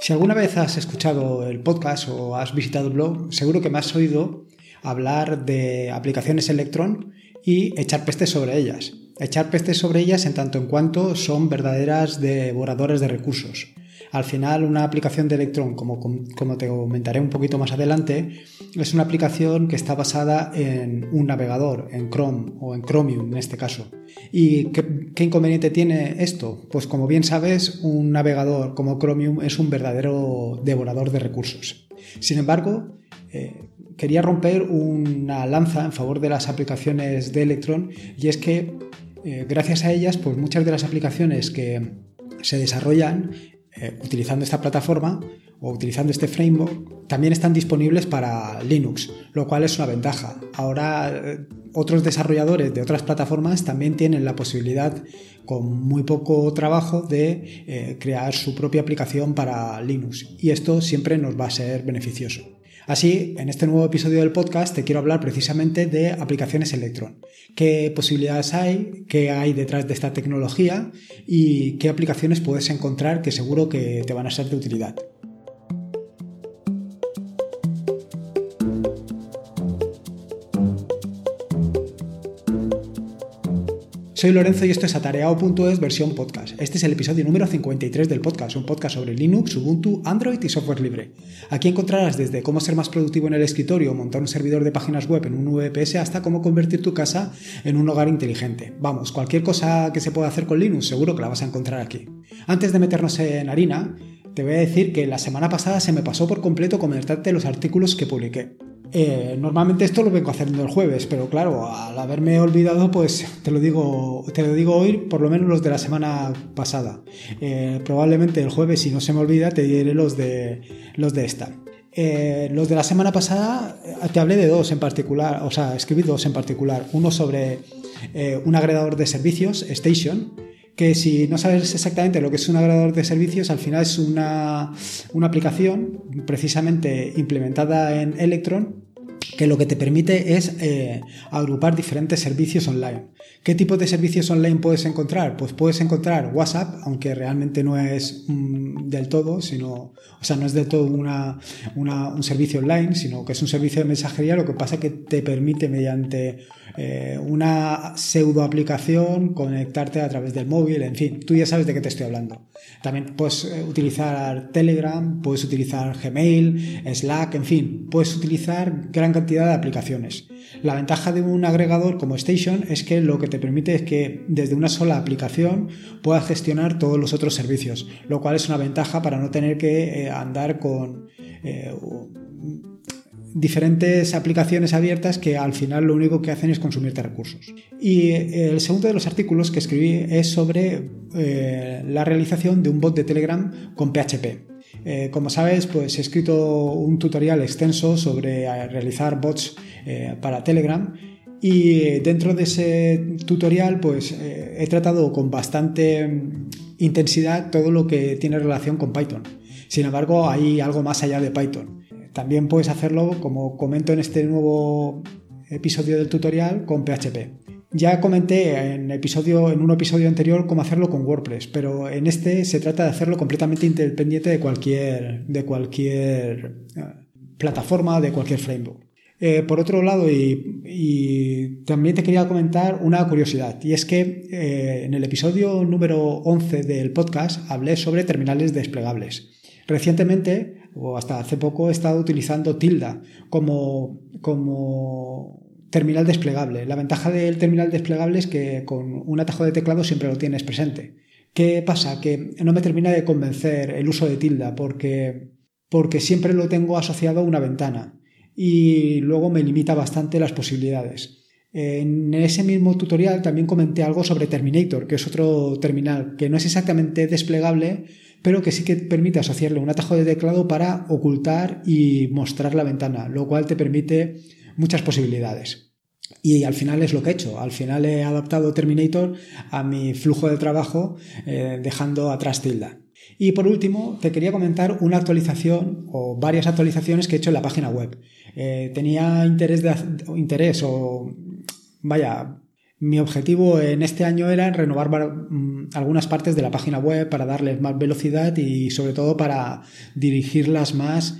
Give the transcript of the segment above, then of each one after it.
Si alguna vez has escuchado el podcast o has visitado el blog, seguro que me has oído hablar de aplicaciones Electron y echar pestes sobre ellas. Echar pestes sobre ellas en tanto en cuanto son verdaderas devoradores de recursos. Al final, una aplicación de Electron, como, te comentaré un poquito más adelante, es una aplicación que está basada en un navegador, en Chrome o en Chromium en este caso. ¿Y qué, inconveniente tiene esto? Pues como bien sabes, un navegador como Chromium es un verdadero devorador de recursos. Sin embargo, eh, quería romper una lanza en favor de las aplicaciones de Electron y es que eh, gracias a ellas, pues muchas de las aplicaciones que se desarrollan eh, utilizando esta plataforma o utilizando este framework también están disponibles para Linux, lo cual es una ventaja. Ahora eh, otros desarrolladores de otras plataformas también tienen la posibilidad con muy poco trabajo de eh, crear su propia aplicación para Linux y esto siempre nos va a ser beneficioso. Así, en este nuevo episodio del podcast te quiero hablar precisamente de aplicaciones Electron. ¿Qué posibilidades hay? ¿Qué hay detrás de esta tecnología? ¿Y qué aplicaciones puedes encontrar que seguro que te van a ser de utilidad? Soy Lorenzo y esto es atareado.es versión podcast. Este es el episodio número 53 del podcast, un podcast sobre Linux, Ubuntu, Android y software libre. Aquí encontrarás desde cómo ser más productivo en el escritorio, montar un servidor de páginas web en un VPS, hasta cómo convertir tu casa en un hogar inteligente. Vamos, cualquier cosa que se pueda hacer con Linux seguro que la vas a encontrar aquí. Antes de meternos en harina, te voy a decir que la semana pasada se me pasó por completo comentarte los artículos que publiqué. Eh, normalmente esto lo vengo haciendo el jueves, pero claro, al haberme olvidado, pues te lo digo, te lo digo hoy, por lo menos los de la semana pasada. Eh, probablemente el jueves, si no se me olvida, te diré los de los de esta. Eh, los de la semana pasada te hablé de dos en particular, o sea, escribí dos en particular. Uno sobre un agregador de servicios, Station, que si no sabes exactamente lo que es un agregador de servicios, al final es una, una aplicación precisamente implementada en Electron que lo que te permite es eh, agrupar diferentes servicios online. ¿Qué tipo de servicios online puedes encontrar? Pues puedes encontrar WhatsApp, aunque realmente no es mm, del todo, sino, o sea, no es del todo una, un servicio online, sino que es un servicio de mensajería, lo que pasa que te permite mediante eh, una pseudo aplicación conectarte a través del móvil, en fin, tú ya sabes de qué te estoy hablando. También puedes eh, utilizar Telegram, puedes utilizar Gmail, Slack, en fin, puedes utilizar gran cantidad de aplicaciones. La ventaja de un agregador como Station es que lo que te permite es que desde una sola aplicación puedas gestionar todos los otros servicios, lo cual es una ventaja para no tener que eh, andar con eh, diferentes aplicaciones abiertas que al final lo único que hacen es consumirte recursos. Y el segundo de los artículos que escribí es sobre eh, la realización de un bot de Telegram con PHP. Eh, como sabes, pues he escrito un tutorial extenso sobre eh, realizar bots eh, para Telegram y dentro de ese tutorial pues he tratado con bastante mm, intensidad todo lo que tiene relación con Python. Sin embargo, hay algo más allá de Python. También puedes hacerlo, como comento en este nuevo episodio del tutorial, con PHP. Ya comenté en, episodio, en un episodio anterior cómo hacerlo con WordPress, pero en este se trata de hacerlo completamente independiente de cualquier, de cualquier eh, plataforma, de cualquier framework. Eh, por otro lado, y, también te quería comentar una curiosidad, y es que eh, en el episodio número 11 del podcast hablé sobre terminales desplegables. Recientemente, o hasta hace poco, he estado utilizando Tilda como, como terminal desplegable. La ventaja del terminal desplegable es que con un atajo de teclado siempre lo tienes presente. ¿Qué pasa? Que no me termina de convencer el uso de tilda porque, porque siempre lo tengo asociado a una ventana y luego me limita bastante las posibilidades. En ese mismo tutorial también comenté algo sobre Terminator, que es otro terminal que no es exactamente desplegable, pero que sí que permite asociarle un atajo de teclado para ocultar y mostrar la ventana, lo cual te permite muchas posibilidades. Y al final es lo que he hecho. Al final he adaptado Terminator a mi flujo de trabajo, eh, dejando atrás Tilda. Y por último, te quería comentar una actualización o varias actualizaciones que he hecho en la página web. Eh, tenía interés, de, interés o, vaya, Mi objetivo en este año era renovar mm, algunas partes de la página web para darles más velocidad y sobre todo para dirigirlas más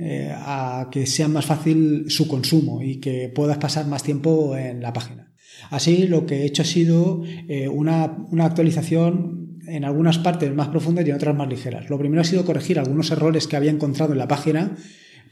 eh, a que sea más fácil su consumo y que puedas pasar más tiempo en la página. Así lo que he hecho ha sido eh, una, una actualización en algunas partes más profundas y en otras más ligeras. Lo primero ha sido corregir algunos errores que había encontrado en la página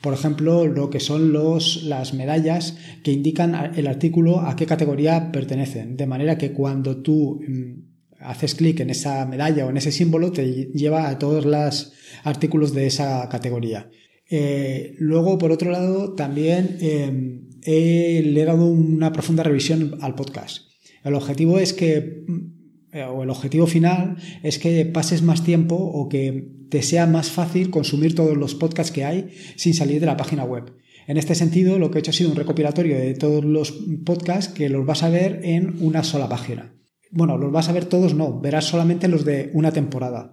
por ejemplo, lo que son los, las medallas que indican el artículo a qué categoría pertenecen. De manera que cuando tú mm, haces clic en esa medalla o en ese símbolo, te lleva a todos los artículos de esa categoría. Eh, luego, por otro lado, también em, le he dado una profunda revisión al podcast. El objetivo es que, mm, o el objetivo final es que pases más tiempo o que te sea más fácil consumir todos los podcasts que hay sin salir de la página web. En este sentido, lo que he hecho ha sido un recopilatorio de todos los podcasts que los vas a ver en una sola página. Bueno, los vas a ver todos, no, verás solamente los de una temporada.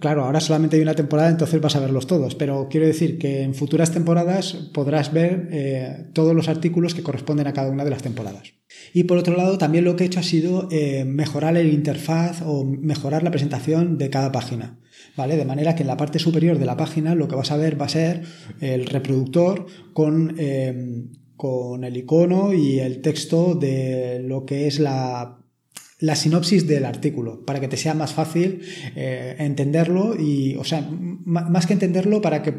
Claro, ahora solamente hay una temporada, entonces vas a verlos todos, pero quiero decir que en futuras temporadas podrás ver eh, todos los artículos que corresponden a cada una de las temporadas. Y por otro lado, también lo que he hecho ha sido eh, mejorar el interfaz o mejorar la presentación de cada página. ¿Vale? De manera que en la parte superior de la página lo que vas a ver va a ser el reproductor con, eh, con el icono y el texto de lo que es la la sinopsis del artículo para que te sea más fácil eh, entenderlo y, o sea, más que entenderlo para que,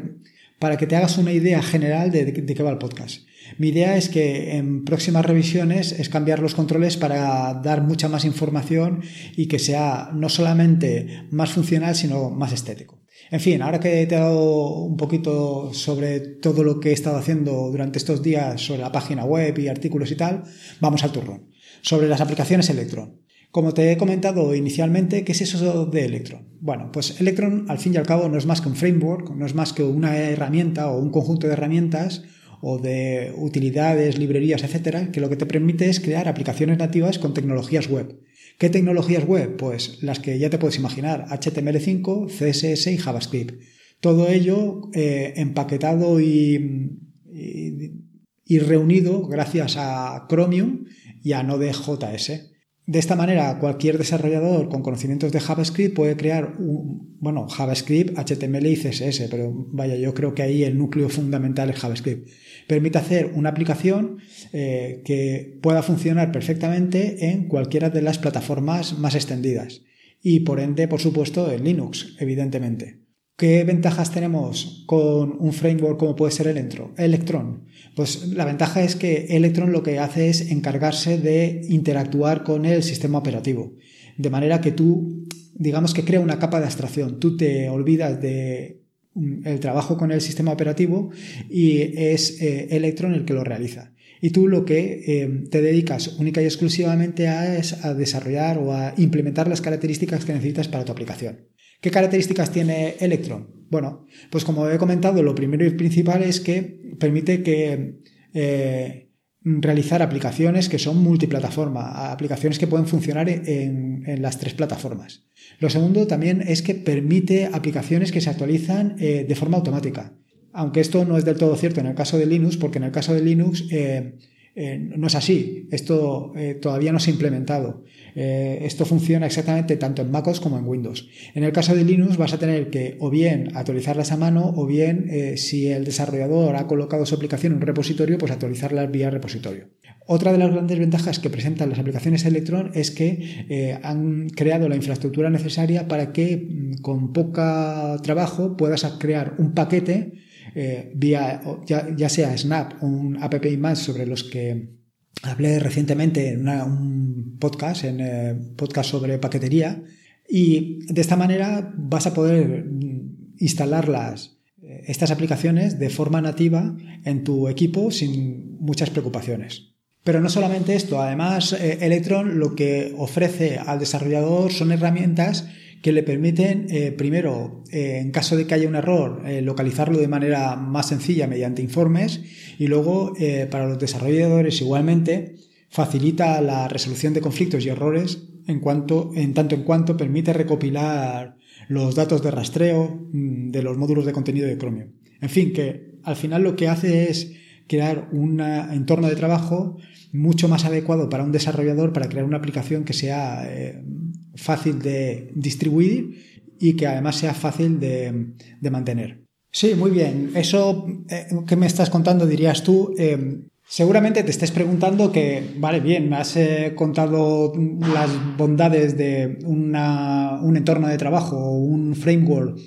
para que te hagas una idea general de, de, qué va el podcast. Mi idea es que en próximas revisiones es cambiar los controles para dar mucha más información y que sea no solamente más funcional, sino más estético. En fin, ahora que te he dado un poquito sobre todo lo que he estado haciendo durante estos días sobre la página web y artículos y tal, vamos al turrón. Sobre las aplicaciones Electron. Como te he comentado inicialmente, ¿qué es eso de Electron? Bueno, pues Electron al fin y al cabo no es más que un framework, no es más que una herramienta o un conjunto de herramientas o de utilidades, librerías, etcétera, que lo que te permite es crear aplicaciones nativas con tecnologías web. ¿Qué tecnologías web? Pues las que ya te puedes imaginar, HTML5, CSS y JavaScript. Todo ello eh, empaquetado y, y, reunido gracias a Chromium y a Node.js. De esta manera, cualquier desarrollador con conocimientos de JavaScript puede crear un, bueno, JavaScript, HTML y CSS, pero vaya, yo creo que ahí el núcleo fundamental es JavaScript. Permite hacer una aplicación eh, que pueda funcionar perfectamente en cualquiera de las plataformas más extendidas y por ende, por supuesto, en Linux, evidentemente. ¿Qué ventajas tenemos con un framework como puede ser Electron? Pues la ventaja es que Electron lo que hace es encargarse de interactuar con el sistema operativo. De manera que tú, digamos que crea una capa de abstracción. Tú te olvidas de mm, el trabajo con el sistema operativo y es eh, Electron el que lo realiza. Y tú lo que eh, te dedicas única y exclusivamente a es a desarrollar o a implementar las características que necesitas para tu aplicación. ¿Qué características tiene Electron? Bueno, pues como he comentado, lo primero y principal es que permite que eh, realizar aplicaciones que son multiplataforma, aplicaciones que pueden funcionar en, las tres plataformas. Lo segundo también es que permite aplicaciones que se actualizan eh, de forma automática. Aunque esto no es del todo cierto en el caso de Linux, porque en el caso de Linux eh, no es así. Esto todavía no se ha implementado. Eh, esto funciona exactamente tanto en MacOS como en Windows. En el caso de Linux vas a tener que o bien actualizarlas a mano o bien eh, si el desarrollador ha colocado su aplicación en un repositorio, pues actualizarlas vía repositorio. Otra de las grandes ventajas que presentan las aplicaciones Electron es que eh, han creado la infraestructura necesaria para que mm, con poco trabajo puedas crear un paquete vía ya, sea Snap o un app más sobre los que hablé recientemente en un podcast, en eh, podcast sobre paquetería, y de esta manera vas a poder instalar eh, estas aplicaciones de forma nativa en tu equipo sin muchas preocupaciones. Pero no solamente esto, además eh, Electron lo que ofrece al desarrollador son herramientas que le permiten, eh, primero, eh, en caso de que haya un error, eh, localizarlo de manera más sencilla mediante informes y luego, para los desarrolladores igualmente, facilita la resolución de conflictos y errores en, cuanto, en tanto en cuanto permite recopilar los datos de rastreo mm, de los módulos de contenido de Chromium. En fin, que al final lo que hace es crear un entorno de trabajo mucho más adecuado para un desarrollador para crear una aplicación que sea fácil de distribuir y que además sea fácil de, mantener. Sí, muy bien. Eso eh, que me estás contando, dirías tú, eh, seguramente te estés preguntando que, vale, bien, me has contado las bondades de un entorno de trabajo o un framework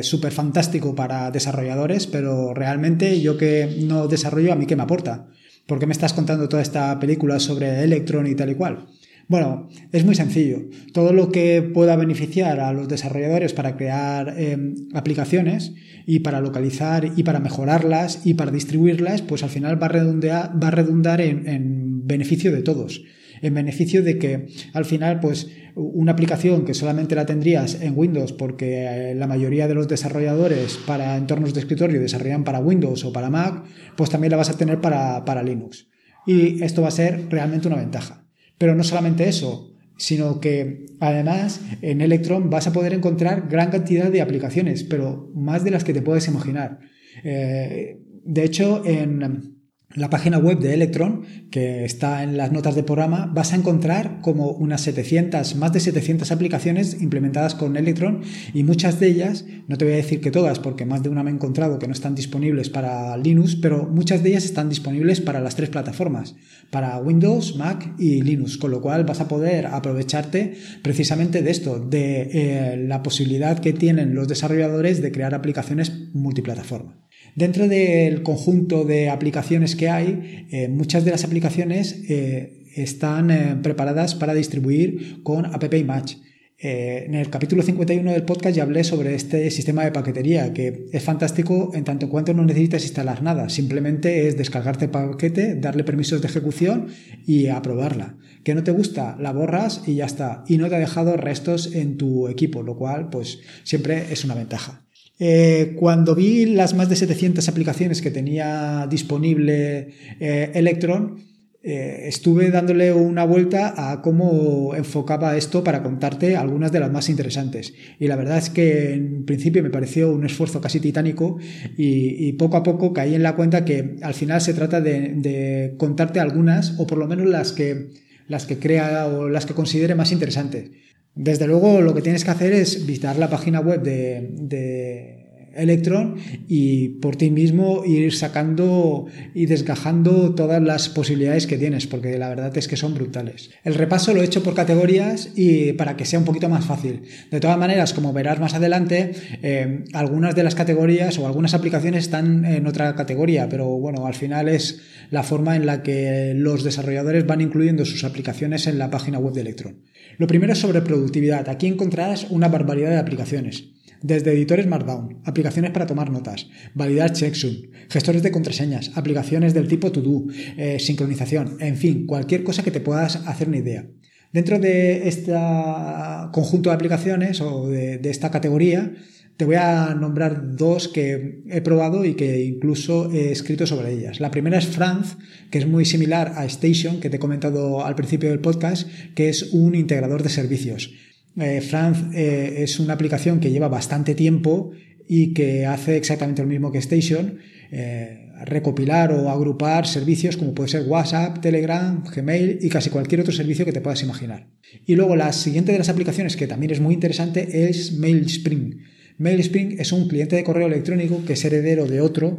súper fantástico para desarrolladores, pero realmente yo que no desarrollo, ¿a mí qué me aporta? ¿Por qué me estás contando toda esta película sobre Electron y tal y cual? Bueno, es muy sencillo. Todo lo que pueda beneficiar a los desarrolladores para crear em, aplicaciones y para localizar y para mejorarlas y para distribuirlas, pues al final va a redundar, va a redundar en beneficio de todos en beneficio de que al final, pues, una aplicación que solamente la tendrías en Windows porque eh, la mayoría de los desarrolladores para entornos de escritorio desarrollan para Windows o para Mac, pues también la vas a tener para, para Linux. Y esto va a ser realmente una ventaja. Pero no solamente eso, sino que además en Electron vas a poder encontrar gran cantidad de aplicaciones, pero más de las que te puedes imaginar. Eh, de hecho, en, la página web de Electron, que está en las notas de programa, vas a encontrar como unas 700, más de 700 aplicaciones implementadas con Electron y muchas de ellas, no te voy a decir que todas, porque más de una me he encontrado que no están disponibles para Linux, pero muchas de ellas están disponibles para las tres plataformas, para Windows, Mac y Linux, con lo cual vas a poder aprovecharte precisamente de esto, de eh, la posibilidad que tienen los desarrolladores de crear aplicaciones multiplataforma. Dentro del conjunto de aplicaciones que hay, eh, muchas de las aplicaciones eh, están eh, preparadas para distribuir con App Match. en el capítulo 51 del podcast ya hablé sobre este sistema de paquetería que es fantástico en tanto en cuanto no necesitas instalar nada, simplemente es descargarte el paquete, darle permisos de ejecución y aprobarla. Que no te gusta, la borras y ya está. Y no te ha dejado restos en tu equipo, lo cual pues siempre es una ventaja. Eh, cuando vi las más de 700 aplicaciones que tenía disponible eh, Electron, eh, estuve dándole una vuelta a cómo enfocaba esto para contarte algunas de las más interesantes. Y la verdad es que en principio me pareció un esfuerzo casi titánico y, poco a poco caí en la cuenta que al final se trata de, contarte algunas o por lo menos las que, las que crea o las que considere más interesantes. Desde luego lo que tienes que hacer es visitar la página web de, Electron y por ti mismo ir sacando y desgajando todas las posibilidades que tienes, porque la verdad es que son brutales. El repaso lo he hecho por categorías y para que sea un poquito más fácil. De todas maneras, como verás más adelante, eh, algunas de las categorías o algunas aplicaciones están en otra categoría, pero bueno, al final es la forma en la que los desarrolladores van incluyendo sus aplicaciones en la página web de Electron. Lo primero es sobre productividad. Aquí encontrarás una barbaridad de aplicaciones. Desde editores Markdown, aplicaciones para tomar notas, validar checksum, gestores de contraseñas, aplicaciones del tipo to-do, eh, sincronización, en fin, cualquier cosa que te puedas hacer una idea. Dentro de este conjunto de aplicaciones o de esta categoría, te voy a nombrar dos que he probado y que incluso he escrito sobre ellas. La primera es Franz, que es muy similar a Station, que te he comentado al principio del podcast, que es un integrador de servicios. Eh, Franz eh, es una aplicación que lleva bastante tiempo y que hace exactamente lo mismo que Station, eh, recopilar o agrupar servicios como puede ser WhatsApp, Telegram, Gmail y casi cualquier otro servicio que te puedas imaginar. Y luego la siguiente de las aplicaciones que también es muy interesante es MailSpring. MailSpring es un cliente de correo electrónico que es heredero de otro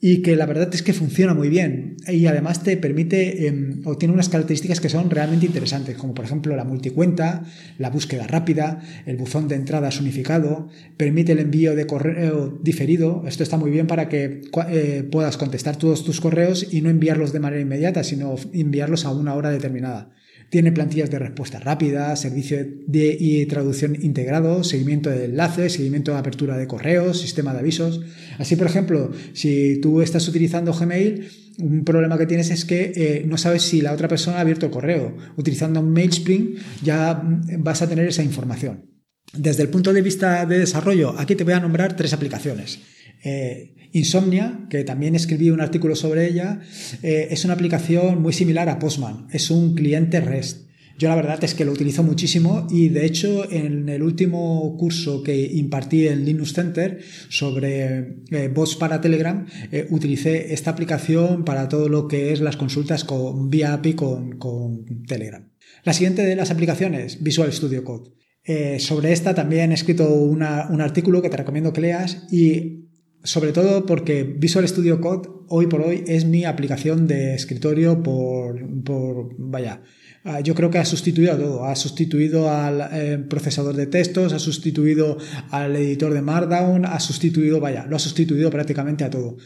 y que la verdad es que funciona muy bien y además te permite em, o tiene unas características que son realmente interesantes, como por ejemplo la multicuenta, la búsqueda rápida, el buzón de entradas unificado, permite el envío de correo diferido. Esto está muy bien para que eh, puedas contestar todos tus correos y no enviarlos de manera inmediata, sino enviarlos a una hora determinada. Tiene plantillas de respuesta rápida, servicio de traducción integrado, seguimiento de enlaces, seguimiento de apertura de correos, sistema de avisos. Así, por ejemplo, si tú estás utilizando Gmail, un problema que tienes es que eh, no sabes si la otra persona ha abierto el correo. Utilizando MailSpring ya vas a tener esa información. Desde el punto de vista de desarrollo, aquí te voy a nombrar tres aplicaciones. Eh, Insomnia, que también escribí un artículo sobre ella, eh, es una aplicación muy similar a Postman. Es un cliente REST. Yo la verdad es que lo utilizo muchísimo y de hecho en el último curso que impartí en Linux Center sobre eh, bots para Telegram eh, utilicé esta aplicación para todo lo que es las consultas con, vía API con, Telegram. La siguiente de las aplicaciones, Visual Studio Code. Eh, sobre esta también he escrito un artículo que te recomiendo que leas y sobre todo porque Visual Studio Code hoy por hoy es mi aplicación de escritorio por, por vaya, Ah, yo creo que ha sustituido a todo. Ha sustituido al eh, procesador de textos, ha sustituido al editor de Markdown, ha sustituido, vaya, lo ha sustituido prácticamente a todo.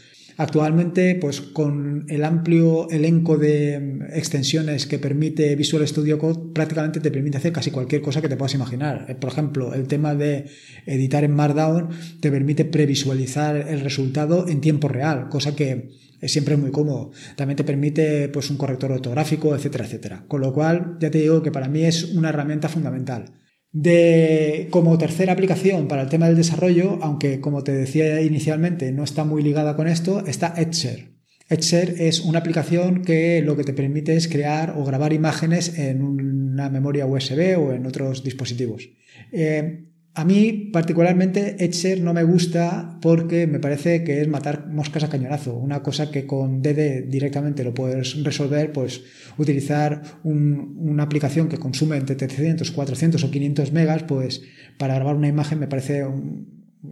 Actualmente, pues con el amplio elenco de extensiones que permite Visual Studio Code, prácticamente te permite hacer casi cualquier cosa que te puedas imaginar. Eh, por ejemplo, el tema de editar en Markdown te permite previsualizar el resultado en tiempo real, cosa que es siempre muy cómodo. También te permite pues, un corrector ortográfico, etcétera, etcétera. Con lo cual, ya te digo que para mí es una herramienta fundamental. De, como tercera aplicación para el tema del desarrollo, aunque como te decía inicialmente no está muy ligada con esto, está Etcher. Etcher es una aplicación que lo que te permite es crear o grabar imágenes en una memoria USB o en otros dispositivos. Eh, a mí particularmente Etcher no me gusta porque me parece que es matar moscas a cañonazo. Una cosa que con DD directamente lo puedes resolver, pues utilizar una aplicación que consume entre 300, 400 o 500 megas, pues para grabar una imagen me parece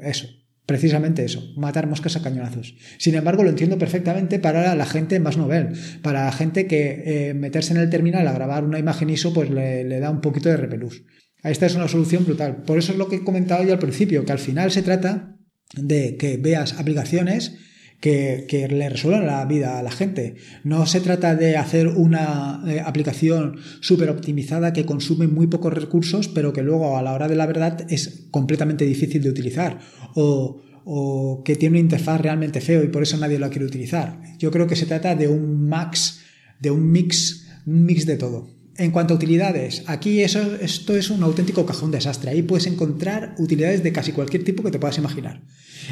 eso, precisamente eso, matar moscas a cañonazos. Sin embargo, lo entiendo perfectamente para la gente más novel, para la gente que eh, meterse en el terminal a grabar una imagen ISO pues le, le da un poquito de repelús. Esta es una solución brutal. Por eso es lo que he comentado yo al principio, que al final se trata de que veas aplicaciones que, le resuelvan la vida a la gente. No se trata de hacer una eh, aplicación súper optimizada que consume muy pocos recursos, pero que luego a la hora de la verdad es completamente difícil de utilizar. O, o que tiene una interfaz realmente feo y por eso nadie lo quiere utilizar. Yo creo que se trata de un max, de un mix, un mix de todo. En cuanto a utilidades, aquí eso, esto es un auténtico cajón desastre. Ahí puedes encontrar utilidades de casi cualquier tipo que te puedas imaginar.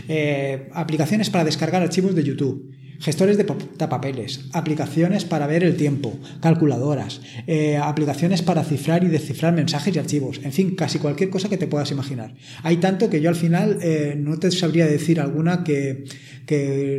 Eh, aplicaciones para descargar archivos de YouTube, gestores de papeles, aplicaciones para ver el tiempo, calculadoras, eh, aplicaciones para cifrar y descifrar mensajes y archivos, en fin, casi cualquier cosa que te puedas imaginar. Hay tanto que yo al final eh, no te sabría decir alguna que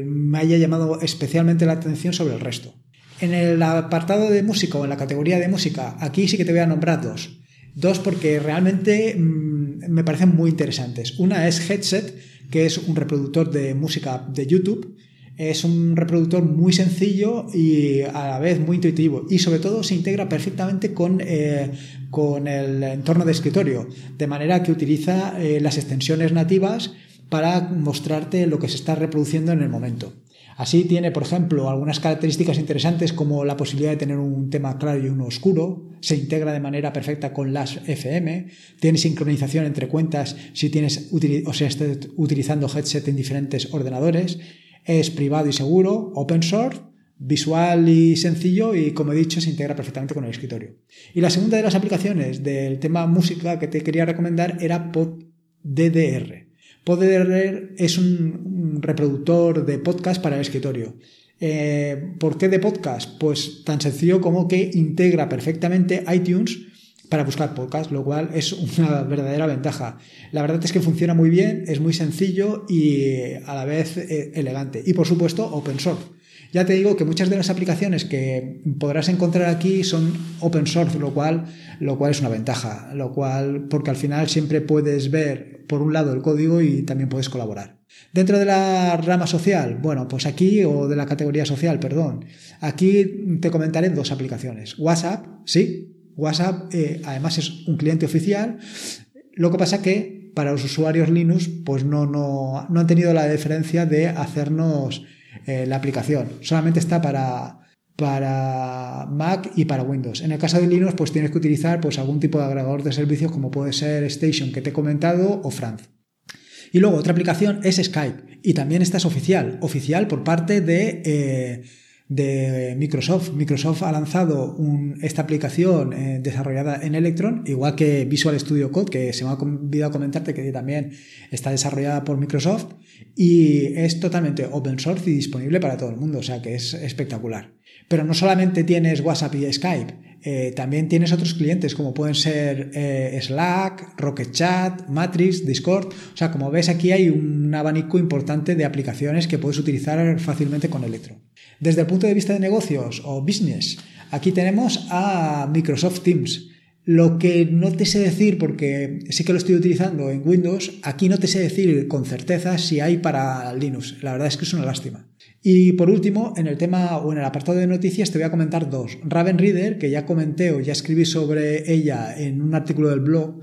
me haya llamado especialmente la atención sobre el resto. En el apartado de música o en la categoría de música, aquí sí que te voy a nombrar dos. Dos porque realmente mm, me parecen muy interesantes. Una es Headset, que es un reproductor de música de YouTube. Es un reproductor muy sencillo y a la vez muy intuitivo. Y sobre todo se integra perfectamente con, eh, con el entorno de escritorio. De manera que utiliza eh, las extensiones nativas para mostrarte lo que se está reproduciendo en el momento. Así tiene, por ejemplo, algunas características interesantes como la posibilidad de tener un tema claro y uno oscuro, se integra de manera perfecta con las FM, tiene sincronización entre cuentas si tienes o sea, estás utilizando headset en diferentes ordenadores, es privado y seguro, open source, visual y sencillo y como he dicho se integra perfectamente con el escritorio. Y la segunda de las aplicaciones del tema música que te quería recomendar era PodDDR. PodDR es un, reproductor de podcast para el escritorio. Eh, ¿Por qué de podcast? Pues tan sencillo como que integra perfectamente iTunes para buscar podcast, lo cual es una verdadera ventaja. La verdad es que funciona muy bien, es muy sencillo y a la vez eh, elegante. Y por supuesto, open source. Ya te digo que muchas de las aplicaciones que podrás encontrar aquí son open source, lo cual, lo cual es una ventaja, lo cual, porque al final siempre puedes ver por un lado el código y también puedes colaborar. Dentro de la rama social, bueno, pues aquí, o de la categoría social, perdón, aquí te comentaré dos aplicaciones. WhatsApp, sí, WhatsApp eh, además es un cliente oficial, lo que pasa que para los usuarios Linux, pues no, no, no han tenido la diferencia de hacernos eh, la aplicación. Solamente está para, para Mac y para Windows. En el caso de Linux, pues tienes que utilizar pues, algún tipo de agregador de servicios como puede ser Station que te he comentado o Franz. Y luego otra aplicación es Skype y también esta es oficial, oficial por parte de, eh, de Microsoft. Microsoft ha lanzado esta aplicación eh, desarrollada en Electron, igual que Visual Studio Code, que se me ha olvidado comentarte que también está desarrollada por Microsoft y es totalmente open source y disponible para todo el mundo, o sea que es espectacular. Pero no solamente tienes WhatsApp y Skype, eh, también tienes otros clientes como pueden ser eh, Slack, Rocket Chat, Matrix, Discord. O sea, como ves aquí hay un abanico importante de aplicaciones que puedes utilizar fácilmente con Electron. Desde el punto de vista de negocios o business, aquí tenemos a Microsoft Teams. Lo que no te sé decir, porque sí que lo estoy utilizando en Windows, aquí no te sé decir con certeza si hay para Linux. La verdad es que es una lástima. Y por último, en el tema o en el apartado de noticias te voy a comentar dos. Raven Reader, que ya comenté o ya escribí sobre ella en un artículo del blog,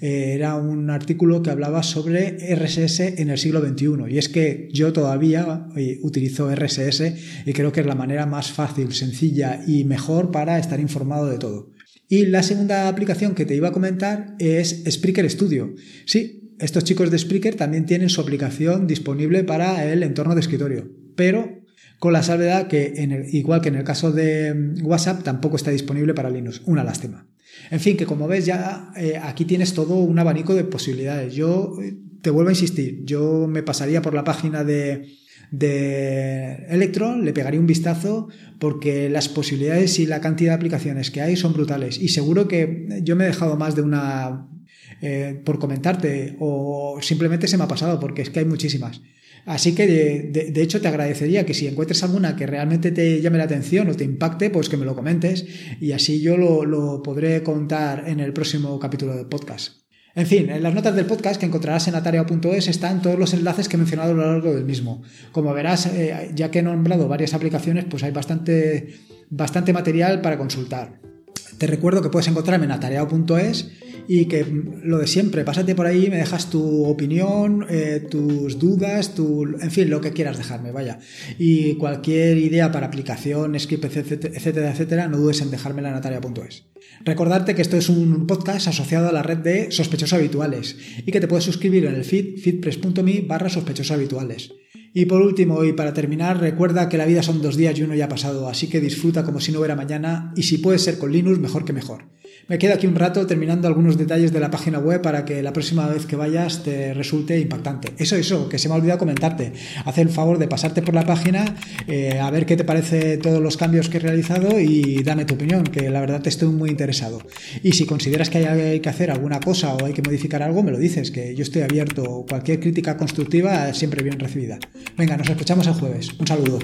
eh, era un artículo que hablaba sobre RSS en el siglo XXI. Y es que yo todavía utilizo RSS y creo que es la manera más fácil, sencilla y mejor para estar informado de todo. Y la segunda aplicación que te iba a comentar es Spreaker Studio. Sí, estos chicos de Spreaker también tienen su aplicación disponible para el entorno de escritorio pero con la salvedad que, igual que en el caso de mm, WhatsApp, tampoco está disponible para Linux. Una lástima. En fin, que como ves ya eh, aquí tienes todo un abanico de posibilidades. Yo eh, te vuelvo a insistir, yo me pasaría por la página de, de Electron, le pegaría un vistazo porque las posibilidades y la cantidad de aplicaciones que hay son brutales. Y seguro que yo me he dejado más de una eh, por comentarte o simplemente se me ha pasado porque es que hay muchísimas. Así que de, hecho te agradecería que si encuentres alguna que realmente te llame la atención o te impacte, pues que me lo comentes y así yo lo, podré contar en el próximo capítulo del podcast. En fin, en las notas del podcast que encontrarás en atario.es están todos los enlaces que he mencionado a lo largo del mismo. Como verás, eh, ya que he nombrado varias aplicaciones, pues hay bastante, bastante material para consultar. Te recuerdo que puedes encontrarme en atareado.es y que lo de siempre, pásate por ahí, me dejas tu opinión, eh, tus dudas, tu, en fin, lo que quieras dejarme, vaya. Y cualquier idea para aplicación, script, etcétera, etcétera, no dudes en dejármela en ataria.es. Recordarte que esto es un podcast asociado a la red de sospechosos habituales y que te puedes suscribir en el feed feedpress.me barra sospechosos habituales. Y por último, y para terminar, recuerda que la vida son dos días y uno ya ha pasado, así que disfruta como si no hubiera mañana y si puedes ser con Linux, mejor que mejor. Me quedo aquí un rato terminando algunos detalles de la página web para que la próxima vez que vayas te resulte impactante. Eso, eso, que se me ha olvidado comentarte. Haz el favor de pasarte por la página, eh, a ver qué te parece todos los cambios que he realizado y dame tu opinión, que la verdad te estoy muy interesado. Y si consideras que hay que hacer alguna cosa o hay que modificar algo, me lo dices, que yo estoy abierto. Cualquier crítica constructiva siempre bien recibida. Venga, nos escuchamos el jueves. Un saludo.